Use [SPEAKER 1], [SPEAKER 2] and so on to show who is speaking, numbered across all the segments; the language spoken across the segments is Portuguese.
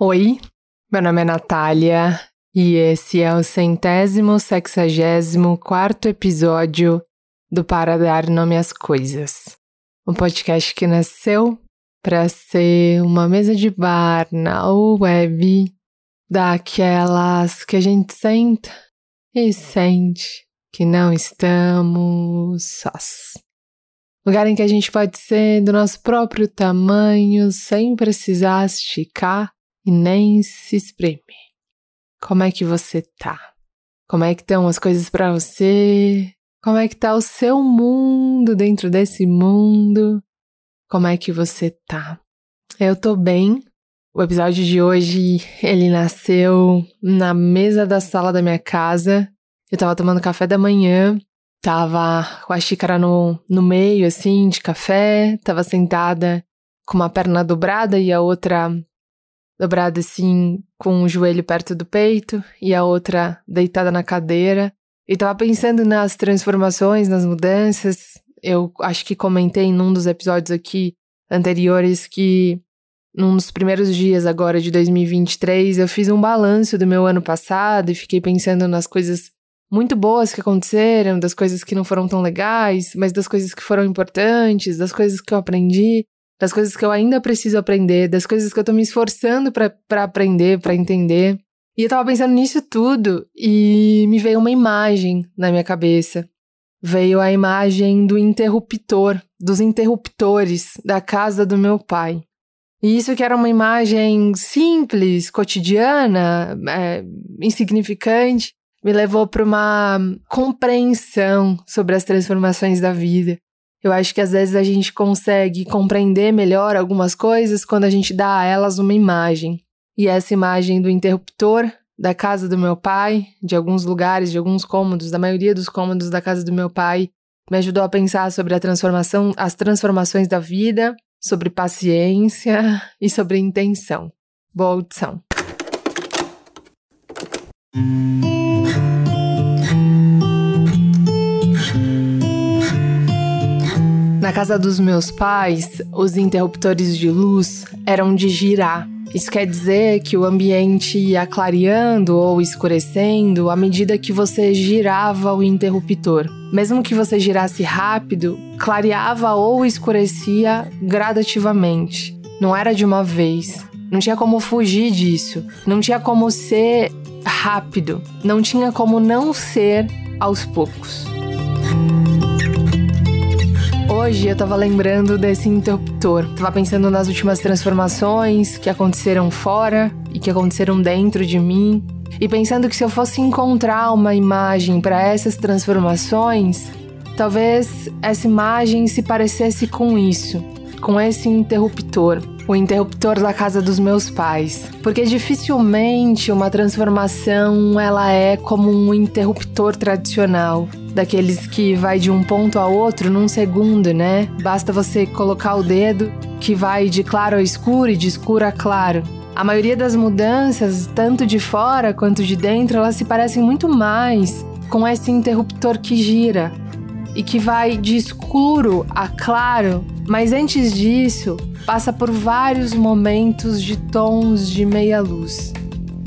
[SPEAKER 1] Oi, meu nome é Natália e esse é o centésimo sexagésimo quarto episódio do Para Dar Nome às Coisas. Um podcast que nasceu para ser uma mesa de bar na web daquelas que a gente senta e sente que não estamos sós. Lugar em que a gente pode ser do nosso próprio tamanho sem precisar esticar e nem se espremer. Como é que você tá? Como é que estão as coisas para você? Como é que tá o seu mundo dentro desse mundo? Como é que você tá? Eu tô bem. O episódio de hoje, ele nasceu na mesa da sala da minha casa. Eu tava tomando café da manhã, tava com a xícara no, no meio, assim, de café, tava sentada com uma perna dobrada e a outra dobrada assim, com o joelho perto do peito e a outra deitada na cadeira. E tava pensando nas transformações, nas mudanças. Eu acho que comentei num dos episódios aqui anteriores que num dos primeiros dias agora de 2023 eu fiz um balanço do meu ano passado e fiquei pensando nas coisas muito boas que aconteceram, das coisas que não foram tão legais, mas das coisas que foram importantes, das coisas que eu aprendi das coisas que eu ainda preciso aprender, das coisas que eu tô me esforçando para aprender, para entender. E eu tava pensando nisso tudo e me veio uma imagem na minha cabeça. Veio a imagem do interruptor, dos interruptores da casa do meu pai. E isso que era uma imagem simples, cotidiana, é, insignificante, me levou para uma compreensão sobre as transformações da vida. Eu acho que às vezes a gente consegue compreender melhor algumas coisas quando a gente dá a elas uma imagem. E essa imagem do interruptor da casa do meu pai, de alguns lugares, de alguns cômodos, da maioria dos cômodos da casa do meu pai, me ajudou a pensar sobre a transformação, as transformações da vida, sobre paciência e sobre intenção. Boa audição. Na casa dos meus pais, os interruptores de luz eram de girar. Isso quer dizer que o ambiente ia clareando ou escurecendo à medida que você girava o interruptor. Mesmo que você girasse rápido, clareava ou escurecia gradativamente. Não era de uma vez. Não tinha como fugir disso. Não tinha como ser rápido. Não tinha como não ser aos poucos. Hoje eu tava lembrando desse interruptor. Tava pensando nas últimas transformações que aconteceram fora e que aconteceram dentro de mim. E pensando que se eu fosse encontrar uma imagem para essas transformações, talvez essa imagem se parecesse com isso, com esse interruptor o interruptor da casa dos meus pais, porque dificilmente uma transformação ela é como um interruptor tradicional, daqueles que vai de um ponto a outro num segundo, né? Basta você colocar o dedo que vai de claro a escuro e de escuro a claro. A maioria das mudanças, tanto de fora quanto de dentro, elas se parecem muito mais com esse interruptor que gira e que vai de escuro a claro, mas antes disso, passa por vários momentos de tons de meia luz.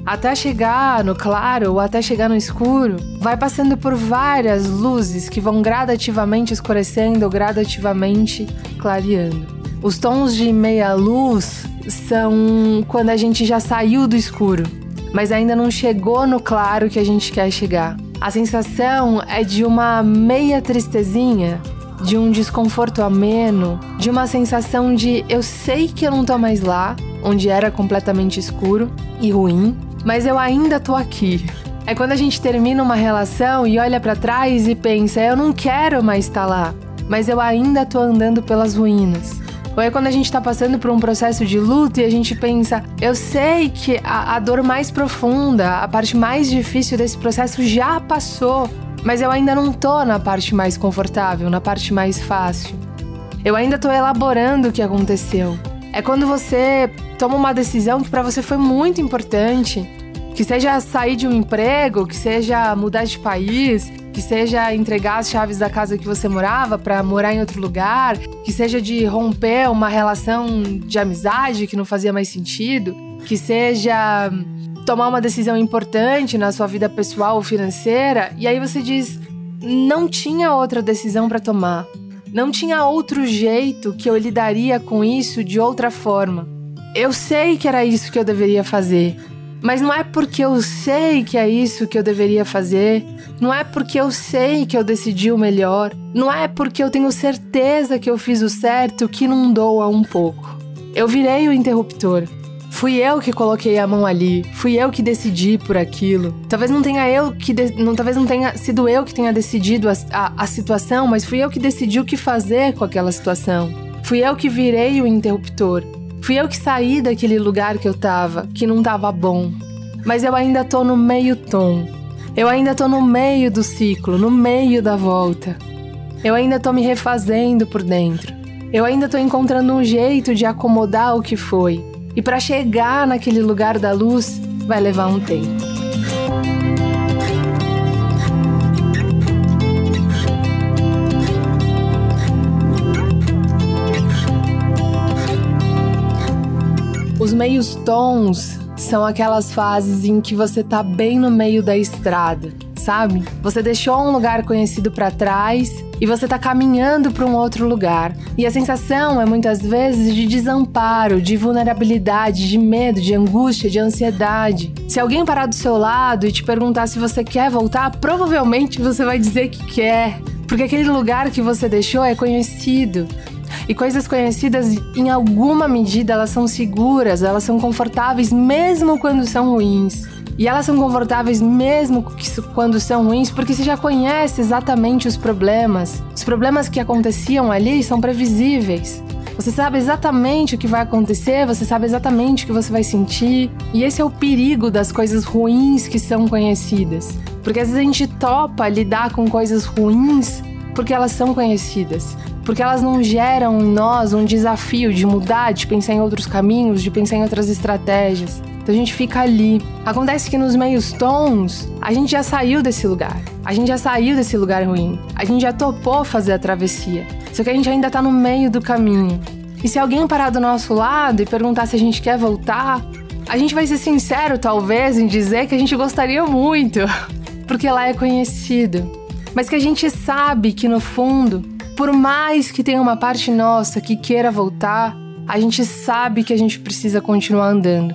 [SPEAKER 1] Até chegar no claro ou até chegar no escuro, vai passando por várias luzes que vão gradativamente escurecendo, gradativamente clareando. Os tons de meia luz são quando a gente já saiu do escuro, mas ainda não chegou no claro que a gente quer chegar. A sensação é de uma meia tristezinha, de um desconforto ameno, de uma sensação de eu sei que eu não tô mais lá, onde era completamente escuro e ruim, mas eu ainda tô aqui. É quando a gente termina uma relação e olha para trás e pensa, eu não quero mais estar lá, mas eu ainda tô andando pelas ruínas. Ou é quando a gente tá passando por um processo de luto e a gente pensa, eu sei que a, a dor mais profunda, a parte mais difícil desse processo já passou, mas eu ainda não tô na parte mais confortável, na parte mais fácil. Eu ainda tô elaborando o que aconteceu. É quando você toma uma decisão que para você foi muito importante que seja sair de um emprego, que seja mudar de país, que seja entregar as chaves da casa que você morava para morar em outro lugar, que seja de romper uma relação de amizade que não fazia mais sentido. que seja tomar uma decisão importante na sua vida pessoal ou financeira, e aí você diz: não tinha outra decisão para tomar. Não tinha outro jeito que eu lidaria com isso de outra forma. Eu sei que era isso que eu deveria fazer, mas não é porque eu sei que é isso que eu deveria fazer, não é porque eu sei que eu decidi o melhor, não é porque eu tenho certeza que eu fiz o certo que não doa um pouco. Eu virei o interruptor. Fui eu que coloquei a mão ali, fui eu que decidi por aquilo. Talvez não tenha eu que de... não, talvez não tenha sido eu que tenha decidido a, a, a situação, mas fui eu que decidi o que fazer com aquela situação. Fui eu que virei o interruptor. Fui eu que saí daquele lugar que eu tava, que não tava bom. Mas eu ainda tô no meio tom. Eu ainda tô no meio do ciclo, no meio da volta. Eu ainda tô me refazendo por dentro. Eu ainda tô encontrando um jeito de acomodar o que foi. E para chegar naquele lugar da luz, vai levar um tempo. Os meios tons são aquelas fases em que você tá bem no meio da estrada, sabe? Você deixou um lugar conhecido para trás e você tá caminhando para um outro lugar. E a sensação é muitas vezes de desamparo, de vulnerabilidade, de medo, de angústia, de ansiedade. Se alguém parar do seu lado e te perguntar se você quer voltar, provavelmente você vai dizer que quer, porque aquele lugar que você deixou é conhecido. E coisas conhecidas, em alguma medida, elas são seguras, elas são confortáveis mesmo quando são ruins. E elas são confortáveis mesmo quando são ruins, porque você já conhece exatamente os problemas. Os problemas que aconteciam ali são previsíveis. Você sabe exatamente o que vai acontecer, você sabe exatamente o que você vai sentir. E esse é o perigo das coisas ruins que são conhecidas. Porque às vezes a gente topa lidar com coisas ruins porque elas são conhecidas porque elas não geram em nós um desafio de mudar, de pensar em outros caminhos, de pensar em outras estratégias. Então a gente fica ali. Acontece que nos meios tons, a gente já saiu desse lugar. A gente já saiu desse lugar ruim. A gente já topou fazer a travessia. Só que a gente ainda tá no meio do caminho. E se alguém parar do nosso lado e perguntar se a gente quer voltar, a gente vai ser sincero, talvez, em dizer que a gente gostaria muito, porque lá é conhecido. Mas que a gente sabe que no fundo por mais que tenha uma parte nossa que queira voltar, a gente sabe que a gente precisa continuar andando.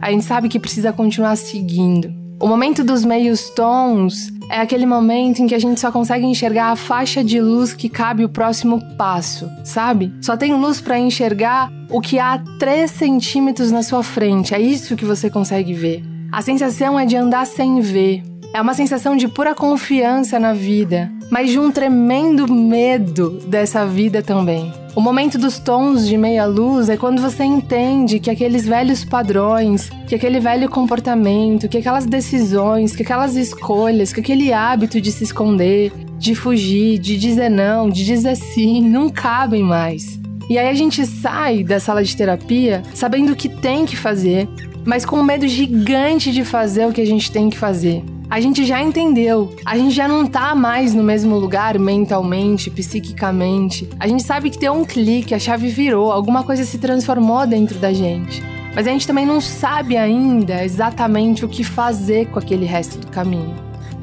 [SPEAKER 1] A gente sabe que precisa continuar seguindo. O momento dos meios tons é aquele momento em que a gente só consegue enxergar a faixa de luz que cabe o próximo passo, sabe? Só tem luz para enxergar o que há 3 centímetros na sua frente. É isso que você consegue ver. A sensação é de andar sem ver. É uma sensação de pura confiança na vida, mas de um tremendo medo dessa vida também. O momento dos tons de meia luz é quando você entende que aqueles velhos padrões, que aquele velho comportamento, que aquelas decisões, que aquelas escolhas, que aquele hábito de se esconder, de fugir, de dizer não, de dizer sim, não cabem mais. E aí a gente sai da sala de terapia sabendo o que tem que fazer, mas com um medo gigante de fazer o que a gente tem que fazer a gente já entendeu. A gente já não tá mais no mesmo lugar mentalmente, psiquicamente. A gente sabe que deu um clique, a chave virou, alguma coisa se transformou dentro da gente. Mas a gente também não sabe ainda exatamente o que fazer com aquele resto do caminho.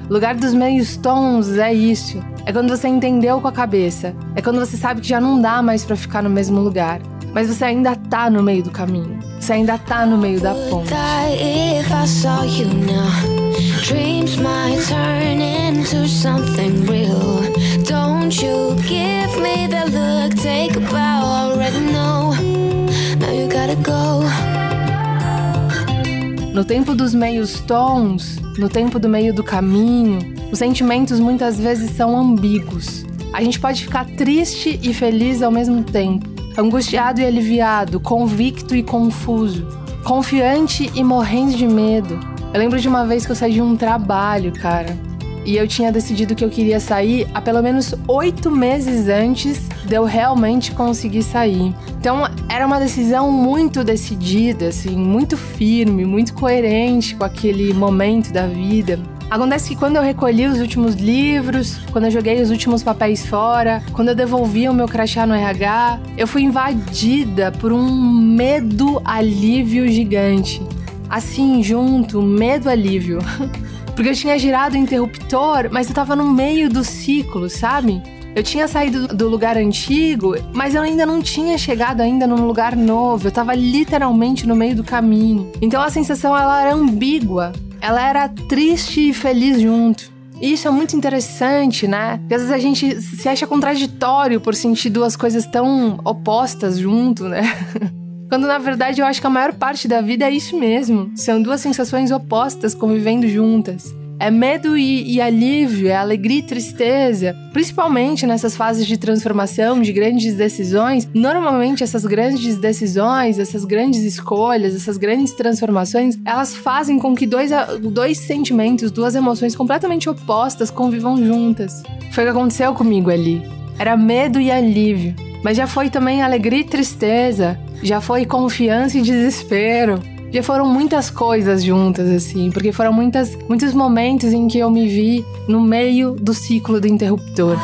[SPEAKER 1] Lugar dos meios tons é isso. É quando você entendeu com a cabeça. É quando você sabe que já não dá mais para ficar no mesmo lugar. Mas você ainda tá no meio do caminho. Você ainda tá no meio da ponte. Dreams might turn into something real. Don't you give me look, take a bow, already know. Now you gotta go. No tempo dos meios tons, no tempo do meio do caminho, os sentimentos muitas vezes são ambíguos. A gente pode ficar triste e feliz ao mesmo tempo, angustiado e aliviado, convicto e confuso, confiante e morrendo de medo, eu lembro de uma vez que eu saí de um trabalho, cara. E eu tinha decidido que eu queria sair há pelo menos oito meses antes de eu realmente conseguir sair. Então era uma decisão muito decidida, assim, muito firme, muito coerente com aquele momento da vida. Acontece que quando eu recolhi os últimos livros, quando eu joguei os últimos papéis fora, quando eu devolvi o meu crachá no RH, eu fui invadida por um medo alívio gigante. Assim, junto, medo alívio. Porque eu tinha girado o interruptor, mas eu tava no meio do ciclo, sabe? Eu tinha saído do lugar antigo, mas eu ainda não tinha chegado ainda num lugar novo. Eu tava literalmente no meio do caminho. Então a sensação ela era ambígua. Ela era triste e feliz junto. E isso é muito interessante, né? Porque às vezes a gente se acha contraditório por sentir duas coisas tão opostas junto, né? Quando na verdade eu acho que a maior parte da vida é isso mesmo. São duas sensações opostas convivendo juntas. É medo e, e, alívio, é alegria e tristeza. Principalmente nessas fases de transformação, de grandes decisões. Normalmente, essas grandes decisões, essas grandes escolhas, essas grandes transformações, elas fazem com que dois, dois sentimentos, duas emoções completamente opostas convivam juntas. Foi o que aconteceu comigo ali. Era medo e alívio. Mas já foi também alegria e tristeza. Já foi confiança e desespero já foram muitas coisas juntas, assim, porque foram muitas, muitos momentos em que eu me vi no meio do ciclo do interruptor.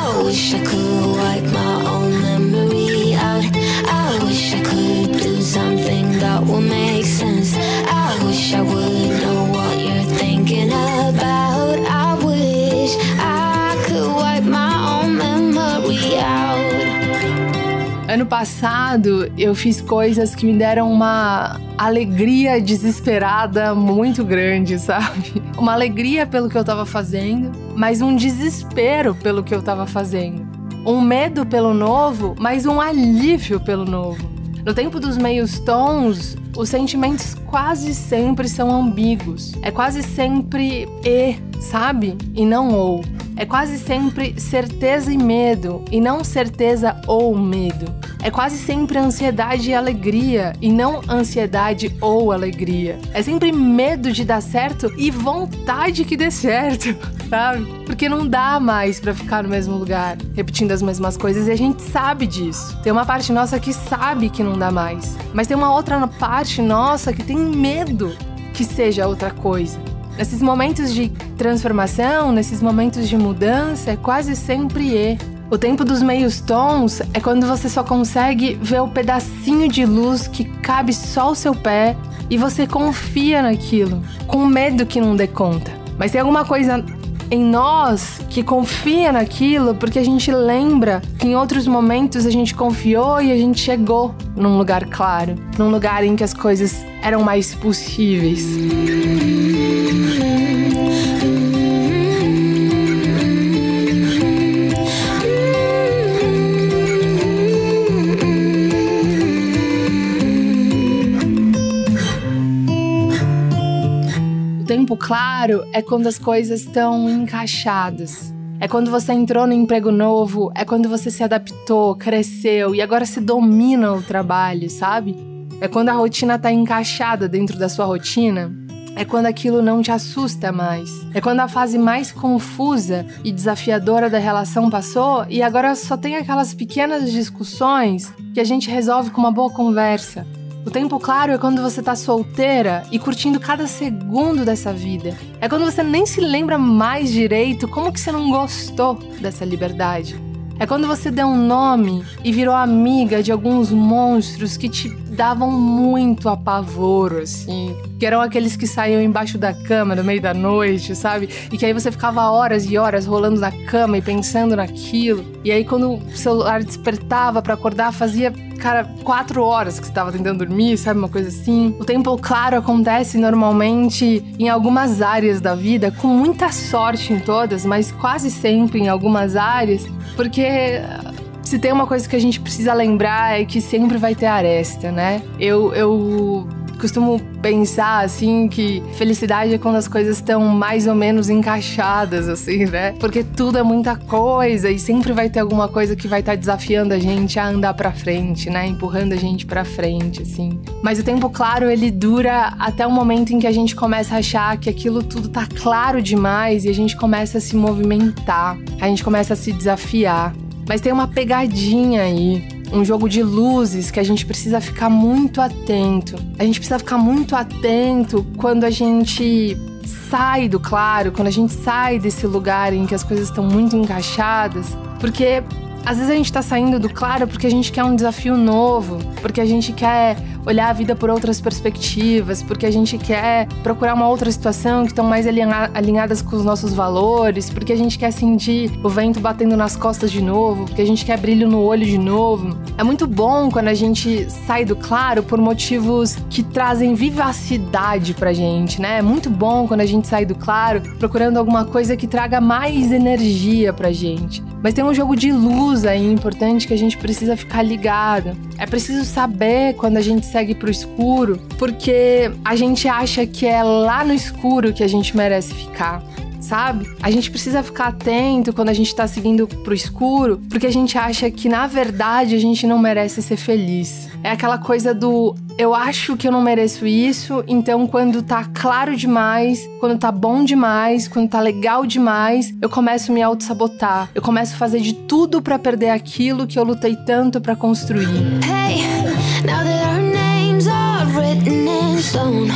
[SPEAKER 1] Ano passado eu fiz coisas que me deram uma alegria desesperada muito grande, sabe? Uma alegria pelo que eu tava fazendo, mas um desespero pelo que eu tava fazendo. Um medo pelo novo, mas um alívio pelo novo. No tempo dos meios tons, os sentimentos quase sempre são ambíguos. É quase sempre e, sabe? E não ou. É quase sempre certeza e medo, e não certeza ou medo. É quase sempre ansiedade e alegria, e não ansiedade ou alegria. É sempre medo de dar certo e vontade que dê certo, sabe? Porque não dá mais para ficar no mesmo lugar, repetindo as mesmas coisas, e a gente sabe disso. Tem uma parte nossa que sabe que não dá mais, mas tem uma outra parte nossa que tem medo que seja outra coisa. Nesses momentos de transformação, nesses momentos de mudança, é quase sempre E. O tempo dos meios tons é quando você só consegue ver o pedacinho de luz que cabe só o seu pé e você confia naquilo, com medo que não dê conta. Mas tem alguma coisa em nós que confia naquilo porque a gente lembra que em outros momentos a gente confiou e a gente chegou num lugar claro, num lugar em que as coisas eram mais possíveis. Claro é quando as coisas estão encaixadas. É quando você entrou no emprego novo, é quando você se adaptou, cresceu e agora se domina o trabalho, sabe? É quando a rotina tá encaixada dentro da sua rotina. É quando aquilo não te assusta mais. É quando a fase mais confusa e desafiadora da relação passou e agora só tem aquelas pequenas discussões que a gente resolve com uma boa conversa. O tempo claro é quando você tá solteira e curtindo cada segundo dessa vida. É quando você nem se lembra mais direito como que você não gostou dessa liberdade. É quando você deu um nome e virou amiga de alguns monstros que te davam muito apavoro, assim. Que eram aqueles que saíam embaixo da cama no meio da noite, sabe? E que aí você ficava horas e horas rolando na cama e pensando naquilo. E aí quando o celular despertava para acordar, fazia cara, quatro horas que você tava tentando dormir, sabe? Uma coisa assim. O tempo claro acontece normalmente em algumas áreas da vida, com muita sorte em todas, mas quase sempre em algumas áreas, porque se tem uma coisa que a gente precisa lembrar é que sempre vai ter aresta, né? Eu, eu costumo pensar assim que felicidade é quando as coisas estão mais ou menos encaixadas, assim, né? Porque tudo é muita coisa e sempre vai ter alguma coisa que vai estar tá desafiando a gente a andar para frente, né? Empurrando a gente para frente, assim. Mas o tempo claro, ele dura até o momento em que a gente começa a achar que aquilo tudo tá claro demais e a gente começa a se movimentar, a gente começa a se desafiar. Mas tem uma pegadinha aí, um jogo de luzes que a gente precisa ficar muito atento. A gente precisa ficar muito atento quando a gente sai do claro, quando a gente sai desse lugar em que as coisas estão muito encaixadas, porque às vezes a gente tá saindo do claro porque a gente quer um desafio novo, porque a gente quer olhar a vida por outras perspectivas, porque a gente quer procurar uma outra situação que estão mais alinhadas com os nossos valores, porque a gente quer sentir o vento batendo nas costas de novo, porque a gente quer brilho no olho de novo. É muito bom quando a gente sai do claro por motivos que trazem vivacidade pra gente, né? É muito bom quando a gente sai do claro procurando alguma coisa que traga mais energia pra gente. Mas tem um jogo de luz aí importante que a gente precisa ficar ligado. É preciso saber quando a gente segue pro escuro, porque a gente acha que é lá no escuro que a gente merece ficar sabe? A gente precisa ficar atento quando a gente tá seguindo pro escuro, porque a gente acha que na verdade a gente não merece ser feliz. É aquela coisa do eu acho que eu não mereço isso, então quando tá claro demais, quando tá bom demais, quando tá legal demais, eu começo a me auto-sabotar. Eu começo a fazer de tudo para perder aquilo que eu lutei tanto para construir. Hey, now that our names are written in stone.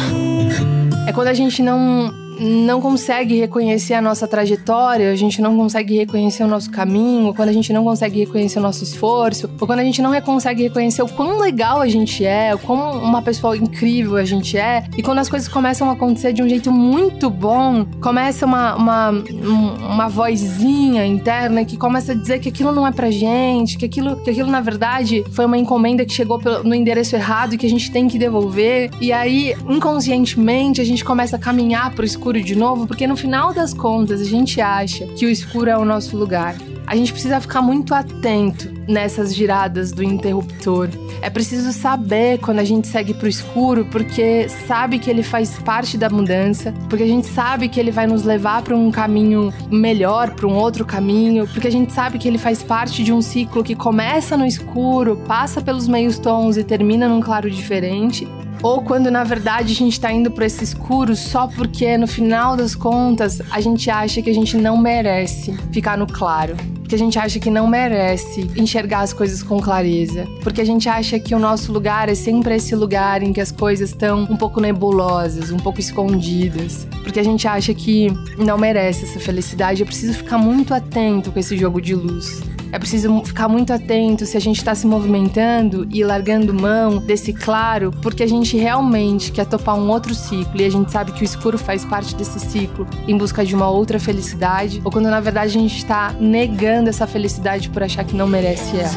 [SPEAKER 1] É quando a gente não não consegue reconhecer a nossa trajetória, a gente não consegue reconhecer o nosso caminho, quando a gente não consegue reconhecer o nosso esforço, ou quando a gente não consegue reconhecer o quão legal a gente é, o quão uma pessoa incrível a gente é, e quando as coisas começam a acontecer de um jeito muito bom, começa uma, uma, uma vozinha interna que começa a dizer que aquilo não é pra gente, que aquilo, que aquilo na verdade foi uma encomenda que chegou no endereço errado e que a gente tem que devolver, e aí inconscientemente a gente começa a caminhar pro escuro escuro de novo, porque no final das contas a gente acha que o escuro é o nosso lugar. A gente precisa ficar muito atento nessas giradas do interruptor. É preciso saber quando a gente segue pro escuro, porque sabe que ele faz parte da mudança, porque a gente sabe que ele vai nos levar para um caminho melhor, para um outro caminho, porque a gente sabe que ele faz parte de um ciclo que começa no escuro, passa pelos meios tons e termina num claro diferente ou quando na verdade a gente tá indo para esse escuro só porque no final das contas a gente acha que a gente não merece ficar no claro. Porque a gente acha que não merece enxergar as coisas com clareza. Porque a gente acha que o nosso lugar é sempre esse lugar em que as coisas estão um pouco nebulosas, um pouco escondidas. Porque a gente acha que não merece essa felicidade. Eu preciso ficar muito atento com esse jogo de luz. É preciso ficar muito atento se a gente está se movimentando e largando mão desse claro, porque a gente realmente quer topar um outro ciclo e a gente sabe que o escuro faz parte desse ciclo em busca de uma outra felicidade, ou quando na verdade a gente está negando essa felicidade por achar que não merece ela.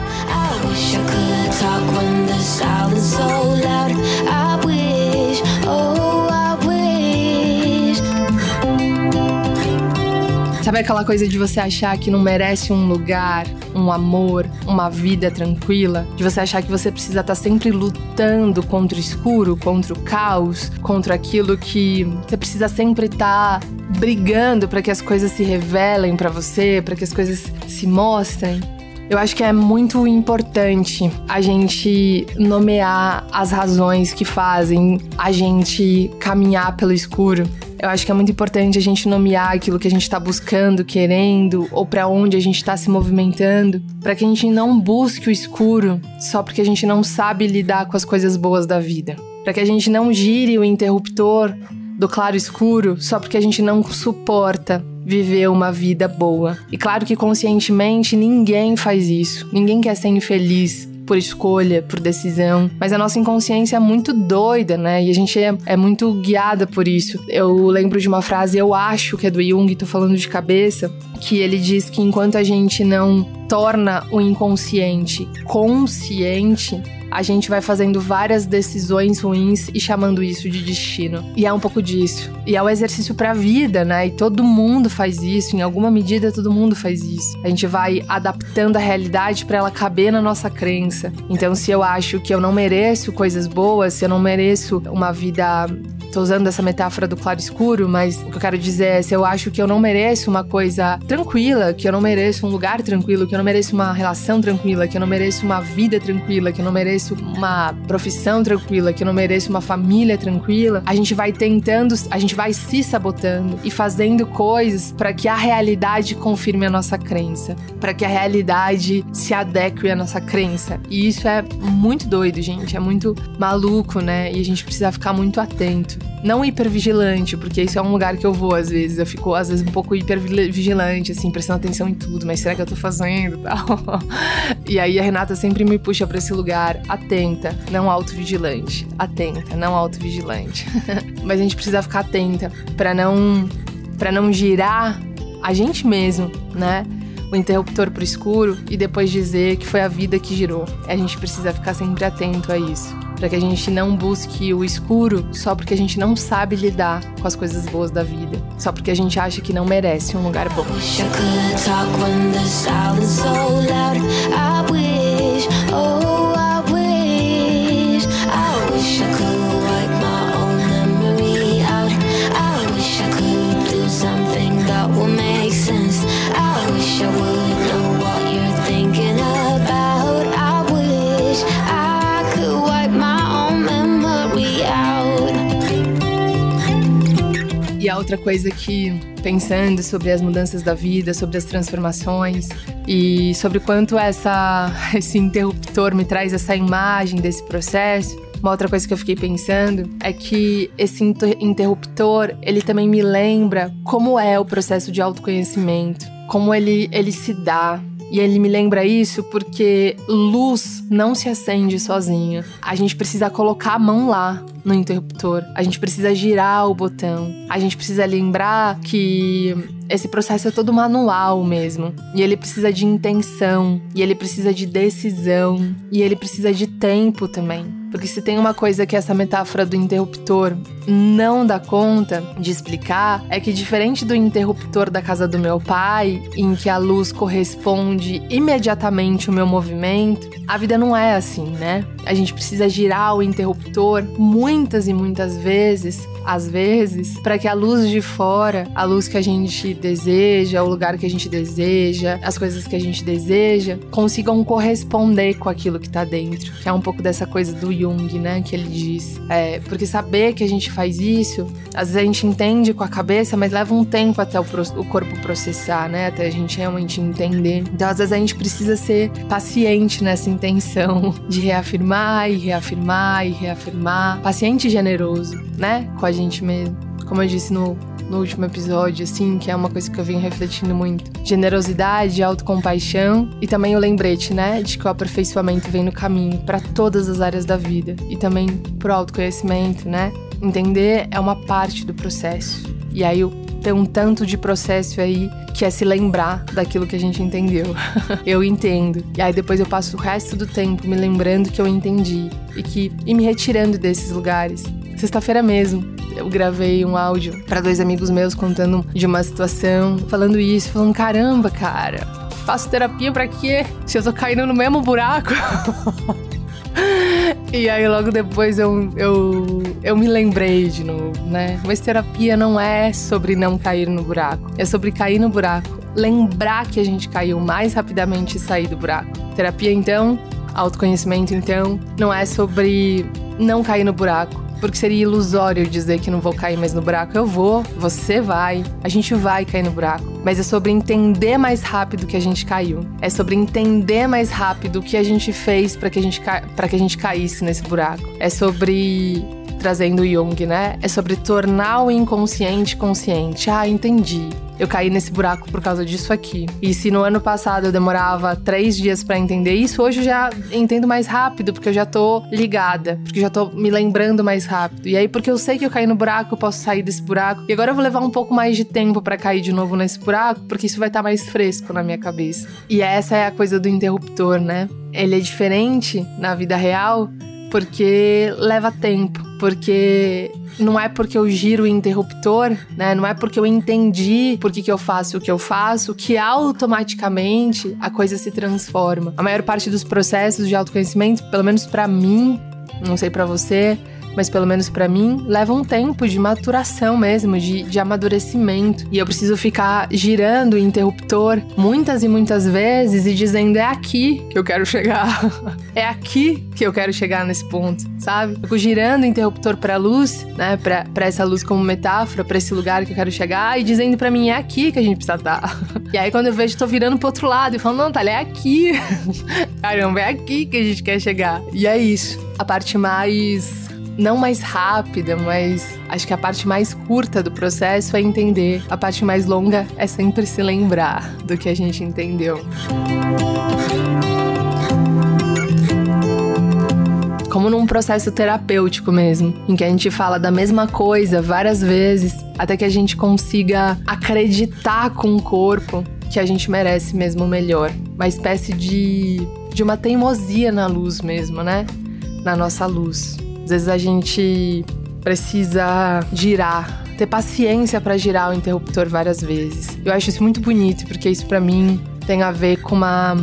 [SPEAKER 1] Sabe aquela coisa de você achar que não merece um lugar, um amor, uma vida tranquila? De você achar que você precisa estar tá sempre lutando contra o escuro, contra o caos, contra aquilo que você precisa sempre estar tá brigando para que as coisas se revelem para você, para que as coisas se mostrem? Eu acho que é muito importante a gente nomear as razões que fazem a gente caminhar pelo escuro. Eu acho que é muito importante a gente nomear aquilo que a gente está buscando, querendo, ou para onde a gente está se movimentando, para que a gente não busque o escuro só porque a gente não sabe lidar com as coisas boas da vida. Para que a gente não gire o interruptor do claro escuro só porque a gente não suporta viver uma vida boa. E claro que conscientemente ninguém faz isso. Ninguém quer ser infeliz por escolha, por decisão. Mas a nossa inconsciência é muito doida, né? E a gente é, é, muito guiada por isso. Eu lembro de uma frase, eu acho que é do Jung, tô falando de cabeça, que ele diz que enquanto a gente não torna o inconsciente consciente, a gente vai fazendo várias decisões ruins e chamando isso de destino. E é um pouco disso. E é um exercício para a vida, né? E todo mundo faz isso, em alguma medida todo mundo faz isso. A gente vai adaptando a realidade para ela caber na nossa crença. Então, se eu acho que eu não mereço coisas boas, se eu não mereço uma vida Tô usando essa metáfora do claro escuro, mas o que eu quero dizer é se eu acho que eu não mereço uma coisa tranquila, que eu não mereço um lugar tranquilo, que eu não mereço uma relação tranquila, que eu não mereço uma vida tranquila, que eu não mereço uma profissão tranquila, que eu não mereço uma família tranquila, a gente vai tentando, a gente vai se sabotando e fazendo coisas para que a realidade confirme a nossa crença, para que a realidade se adeque à nossa crença. E isso é muito doido, gente, é muito maluco, né? E a gente precisa ficar muito atento. Não hipervigilante, porque isso é um lugar que eu vou às vezes. Eu fico, às vezes, um pouco hipervigilante, assim, prestando atenção em tudo, mas será que eu tô fazendo tal? e aí a Renata sempre me puxa para esse lugar atenta, não autovigilante. Atenta, não autovigilante. mas a gente precisa ficar atenta para não para não girar a gente mesmo, né? O interruptor pro escuro e depois dizer que foi a vida que girou. A gente precisa ficar sempre atento a isso para que a gente não busque o escuro só porque a gente não sabe lidar com as coisas boas da vida, só porque a gente acha que não merece um lugar bom. Outra coisa que, pensando sobre as mudanças da vida, sobre as transformações e sobre quanto essa, esse interruptor me traz essa imagem desse processo, uma outra coisa que eu fiquei pensando é que esse interruptor, ele também me lembra como é o processo de autoconhecimento, como ele, ele se dá, e ele me lembra isso porque luz não se acende sozinha. A gente precisa colocar a mão lá no interruptor. A gente precisa girar o botão. A gente precisa lembrar que esse processo é todo manual mesmo. E ele precisa de intenção, e ele precisa de decisão, e ele precisa de tempo também. Porque se tem uma coisa que essa metáfora do interruptor não dá conta de explicar, é que diferente do interruptor da casa do meu pai, em que a luz corresponde imediatamente ao meu movimento, a vida não é assim, né? A gente precisa girar o interruptor muitas e muitas vezes, às vezes, para que a luz de fora, a luz que a gente deseja, o lugar que a gente deseja, as coisas que a gente deseja, consigam corresponder com aquilo que tá dentro. Que é um pouco dessa coisa do Jung, né? Que ele diz. É, porque saber que a gente faz isso, às vezes a gente entende com a cabeça, mas leva um tempo até o, o corpo processar, né? Até a gente realmente entender. Então, às vezes a gente precisa ser paciente nessa intenção de reafirmar e reafirmar e reafirmar. Paciente e generoso, né? Com a gente mesmo. Como eu disse no, no último episódio, assim, que é uma coisa que eu venho refletindo muito. Generosidade, autocompaixão e também o lembrete, né, de que o aperfeiçoamento vem no caminho para todas as áreas da vida e também pro autoconhecimento, né? Entender é uma parte do processo. E aí tem um tanto de processo aí que é se lembrar daquilo que a gente entendeu. eu entendo. E aí depois eu passo o resto do tempo me lembrando que eu entendi e que e me retirando desses lugares. Sexta-feira mesmo, eu gravei um áudio para dois amigos meus contando de uma situação, falando isso, falando caramba, cara, faço terapia para quê? Se eu tô caindo no mesmo buraco. E aí logo depois eu, eu, eu me lembrei de novo, né? Mas terapia não é sobre não cair no buraco, é sobre cair no buraco, lembrar que a gente caiu mais rapidamente e sair do buraco. Terapia então, autoconhecimento então, não é sobre não cair no buraco, porque seria ilusório dizer que não vou cair mais no buraco. Eu vou, você vai, a gente vai cair no buraco. Mas é sobre entender mais rápido que a gente caiu. É sobre entender mais rápido o que a gente fez para que a gente para que a gente caísse nesse buraco. É sobre trazendo Jung, né? É sobre tornar o inconsciente consciente. Ah, entendi eu caí nesse buraco por causa disso aqui. E se no ano passado eu demorava três dias para entender isso, hoje eu já entendo mais rápido, porque eu já tô ligada, porque eu já tô me lembrando mais rápido. E aí, porque eu sei que eu caí no buraco, eu posso sair desse buraco. E agora eu vou levar um pouco mais de tempo para cair de novo nesse buraco, porque isso vai estar tá mais fresco na minha cabeça. E essa é a coisa do interruptor, né? Ele é diferente na vida real porque leva tempo, porque não é porque eu giro o interruptor, né? Não é porque eu entendi por que, que eu faço o que eu faço que automaticamente a coisa se transforma. A maior parte dos processos de autoconhecimento, pelo menos para mim, não sei para você, mas pelo menos para mim, leva um tempo de maturação mesmo, de, de amadurecimento. E eu preciso ficar girando o interruptor muitas e muitas vezes e dizendo: é aqui que eu quero chegar. é aqui que eu quero chegar nesse ponto, sabe? Fico girando o interruptor pra luz, né? Pra, pra essa luz como metáfora, pra esse lugar que eu quero chegar e dizendo para mim: é aqui que a gente precisa estar. e aí quando eu vejo, tô virando pro outro lado e falando: não, tá, é aqui. Caramba, é aqui que a gente quer chegar. E é isso. A parte mais não mais rápida, mas acho que a parte mais curta do processo é entender. A parte mais longa é sempre se lembrar do que a gente entendeu. como num processo terapêutico mesmo, em que a gente fala da mesma coisa várias vezes até que a gente consiga acreditar com o corpo que a gente merece mesmo o melhor. Uma espécie de, de uma teimosia na luz mesmo, né? Na nossa luz. Às vezes a gente precisa girar, ter paciência para girar o interruptor várias vezes. Eu acho isso muito bonito, porque isso para mim tem a ver com uma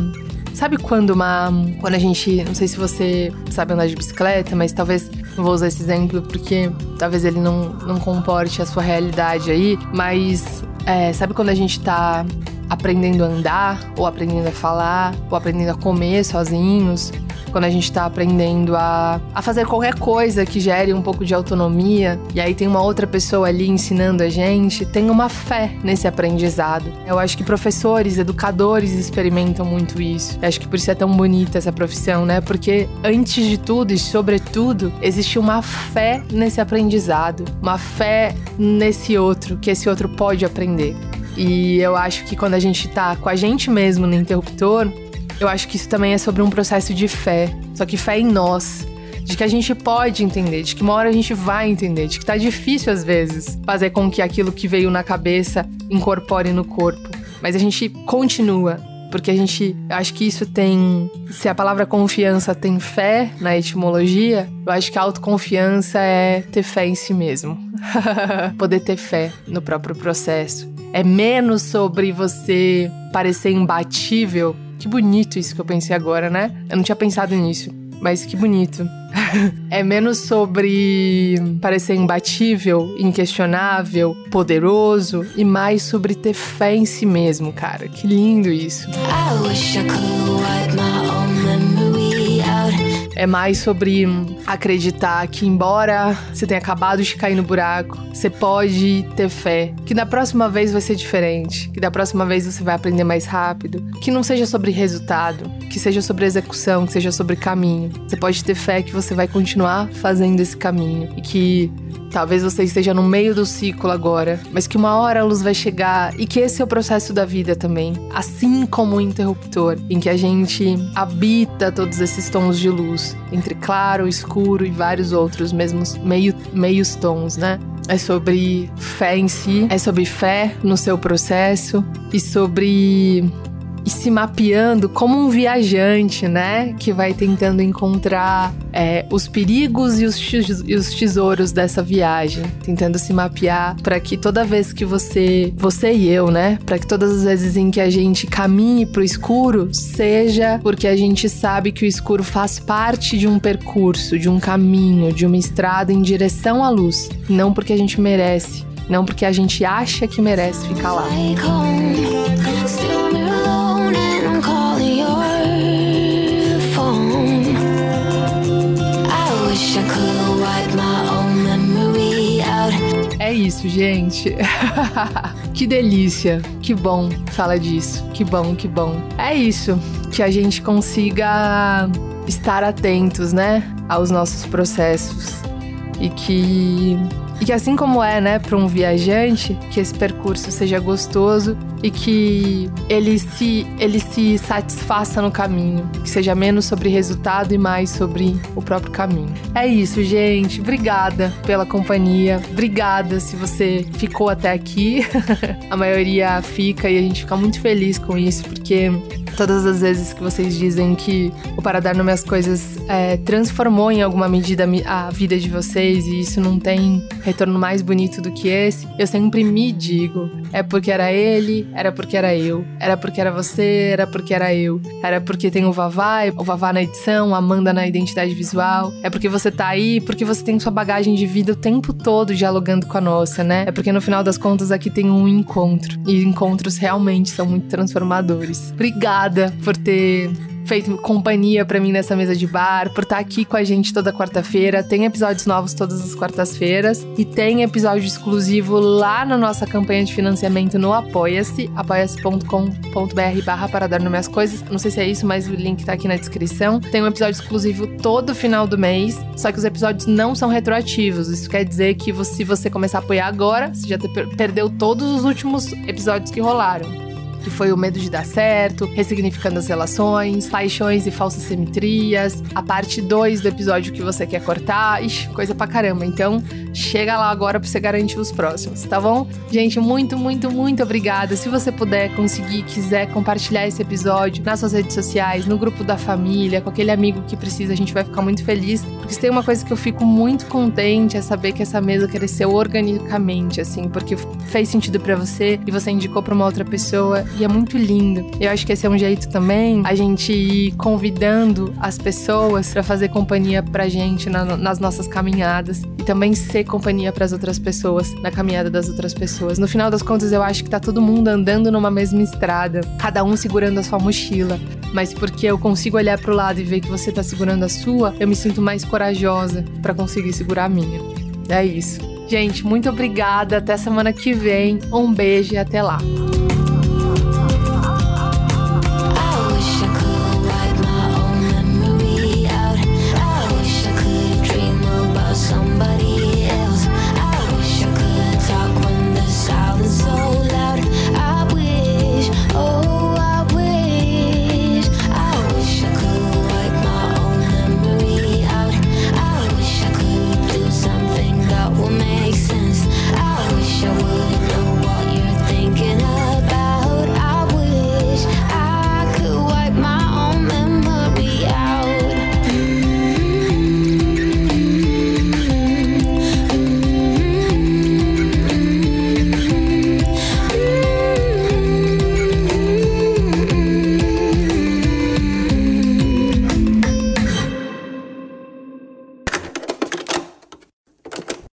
[SPEAKER 1] Sabe quando uma. Quando a gente. Não sei se você sabe andar de bicicleta, mas talvez. Não vou usar esse exemplo porque talvez ele não, não comporte a sua realidade aí. Mas. É, sabe quando a gente tá aprendendo a andar, ou aprendendo a falar, ou aprendendo a comer sozinhos? quando a gente está aprendendo a, a fazer qualquer coisa que gere um pouco de autonomia, e aí tem uma outra pessoa ali ensinando a gente, tem uma fé nesse aprendizado. Eu acho que professores, educadores experimentam muito isso. Eu acho que por isso é tão bonita essa profissão, né? Porque antes de tudo e sobretudo, existe uma fé nesse aprendizado, uma fé nesse outro, que esse outro pode aprender. E eu acho que quando a gente tá com a gente mesmo no interruptor, eu acho que isso também é sobre um processo de fé, só que fé em nós. De que a gente pode entender, de que uma hora a gente vai entender, de que tá difícil às vezes fazer com que aquilo que veio na cabeça incorpore no corpo. Mas a gente continua, porque a gente, eu acho que isso tem, se a palavra confiança tem fé na etimologia, eu acho que a autoconfiança é ter fé em si mesmo. Poder ter fé no próprio processo. É menos sobre você parecer imbatível que bonito isso que eu pensei agora, né? Eu não tinha pensado nisso, mas que bonito. é menos sobre parecer imbatível, inquestionável, poderoso e mais sobre ter fé em si mesmo, cara. Que lindo isso. I wish I could wipe my own memory out. É mais sobre acreditar que, embora você tenha acabado de cair no buraco, você pode ter fé. Que da próxima vez vai ser diferente. Que da próxima vez você vai aprender mais rápido. Que não seja sobre resultado. Que seja sobre execução. Que seja sobre caminho. Você pode ter fé que você vai continuar fazendo esse caminho. E que Talvez você esteja no meio do ciclo agora, mas que uma hora a luz vai chegar e que esse é o processo da vida também. Assim como o interruptor, em que a gente habita todos esses tons de luz, entre claro, escuro e vários outros mesmos meio, meios tons, né? É sobre fé em si, é sobre fé no seu processo e sobre e se mapeando como um viajante, né? Que vai tentando encontrar é, os perigos e os, e os tesouros dessa viagem, tentando se mapear para que toda vez que você, você e eu, né? Para que todas as vezes em que a gente caminhe pro escuro, seja porque a gente sabe que o escuro faz parte de um percurso, de um caminho, de uma estrada em direção à luz, não porque a gente merece, não porque a gente acha que merece ficar lá. É isso, gente. que delícia. Que bom fala disso. Que bom, que bom. É isso. Que a gente consiga estar atentos, né? Aos nossos processos. E que e que assim como é, né, para um viajante, que esse percurso seja gostoso e que ele se ele se satisfaça no caminho, que seja menos sobre resultado e mais sobre o próprio caminho. É isso, gente. Obrigada pela companhia. Obrigada se você ficou até aqui. a maioria fica e a gente fica muito feliz com isso, porque todas as vezes que vocês dizem que o Para Dar Nome às Coisas é, transformou em alguma medida a vida de vocês e isso não tem retorno mais bonito do que esse, eu sempre me digo: é porque era ele, era porque era eu, era porque era você, era porque era eu, era porque tem o Vavá, o Vavá na edição, a Amanda na identidade visual, é porque você tá aí, porque você tem sua bagagem de vida o tempo todo dialogando com a nossa, né? É porque no final das contas aqui tem um encontro e encontros realmente são muito transformadores. Obrigada por ter feito companhia para mim nessa mesa de bar, por estar tá aqui com a gente toda quarta-feira. Tem episódios novos todas as quartas-feiras e tem episódio exclusivo lá na nossa campanha de financiamento no Apoia-se, apoia-se.com.br barra para dar nome às coisas. Não sei se é isso, mas o link tá aqui na descrição. Tem um episódio exclusivo todo final do mês, só que os episódios não são retroativos. Isso quer dizer que se você começar a apoiar agora, você já perdeu todos os últimos episódios que rolaram que foi o medo de dar certo, ressignificando as relações, paixões e falsas simetrias, a parte 2 do episódio que você quer cortar, ixi, coisa pra caramba. Então, chega lá agora pra você garantir os próximos, tá bom? Gente, muito, muito, muito obrigada. Se você puder, conseguir, quiser compartilhar esse episódio nas suas redes sociais, no grupo da família, com aquele amigo que precisa, a gente vai ficar muito feliz. Porque se tem uma coisa que eu fico muito contente é saber que essa mesa cresceu organicamente, assim, porque fez sentido para você e você indicou para uma outra pessoa e é muito lindo. Eu acho que esse é um jeito também a gente ir convidando as pessoas para fazer companhia pra gente na, nas nossas caminhadas e também ser companhia para as outras pessoas na caminhada das outras pessoas. No final das contas, eu acho que tá todo mundo andando numa mesma estrada, cada um segurando a sua mochila, mas porque eu consigo olhar pro lado e ver que você tá segurando a sua, eu me sinto mais corajosa para conseguir segurar a minha. É isso. Gente, muito obrigada. Até semana que vem. Um beijo e até lá.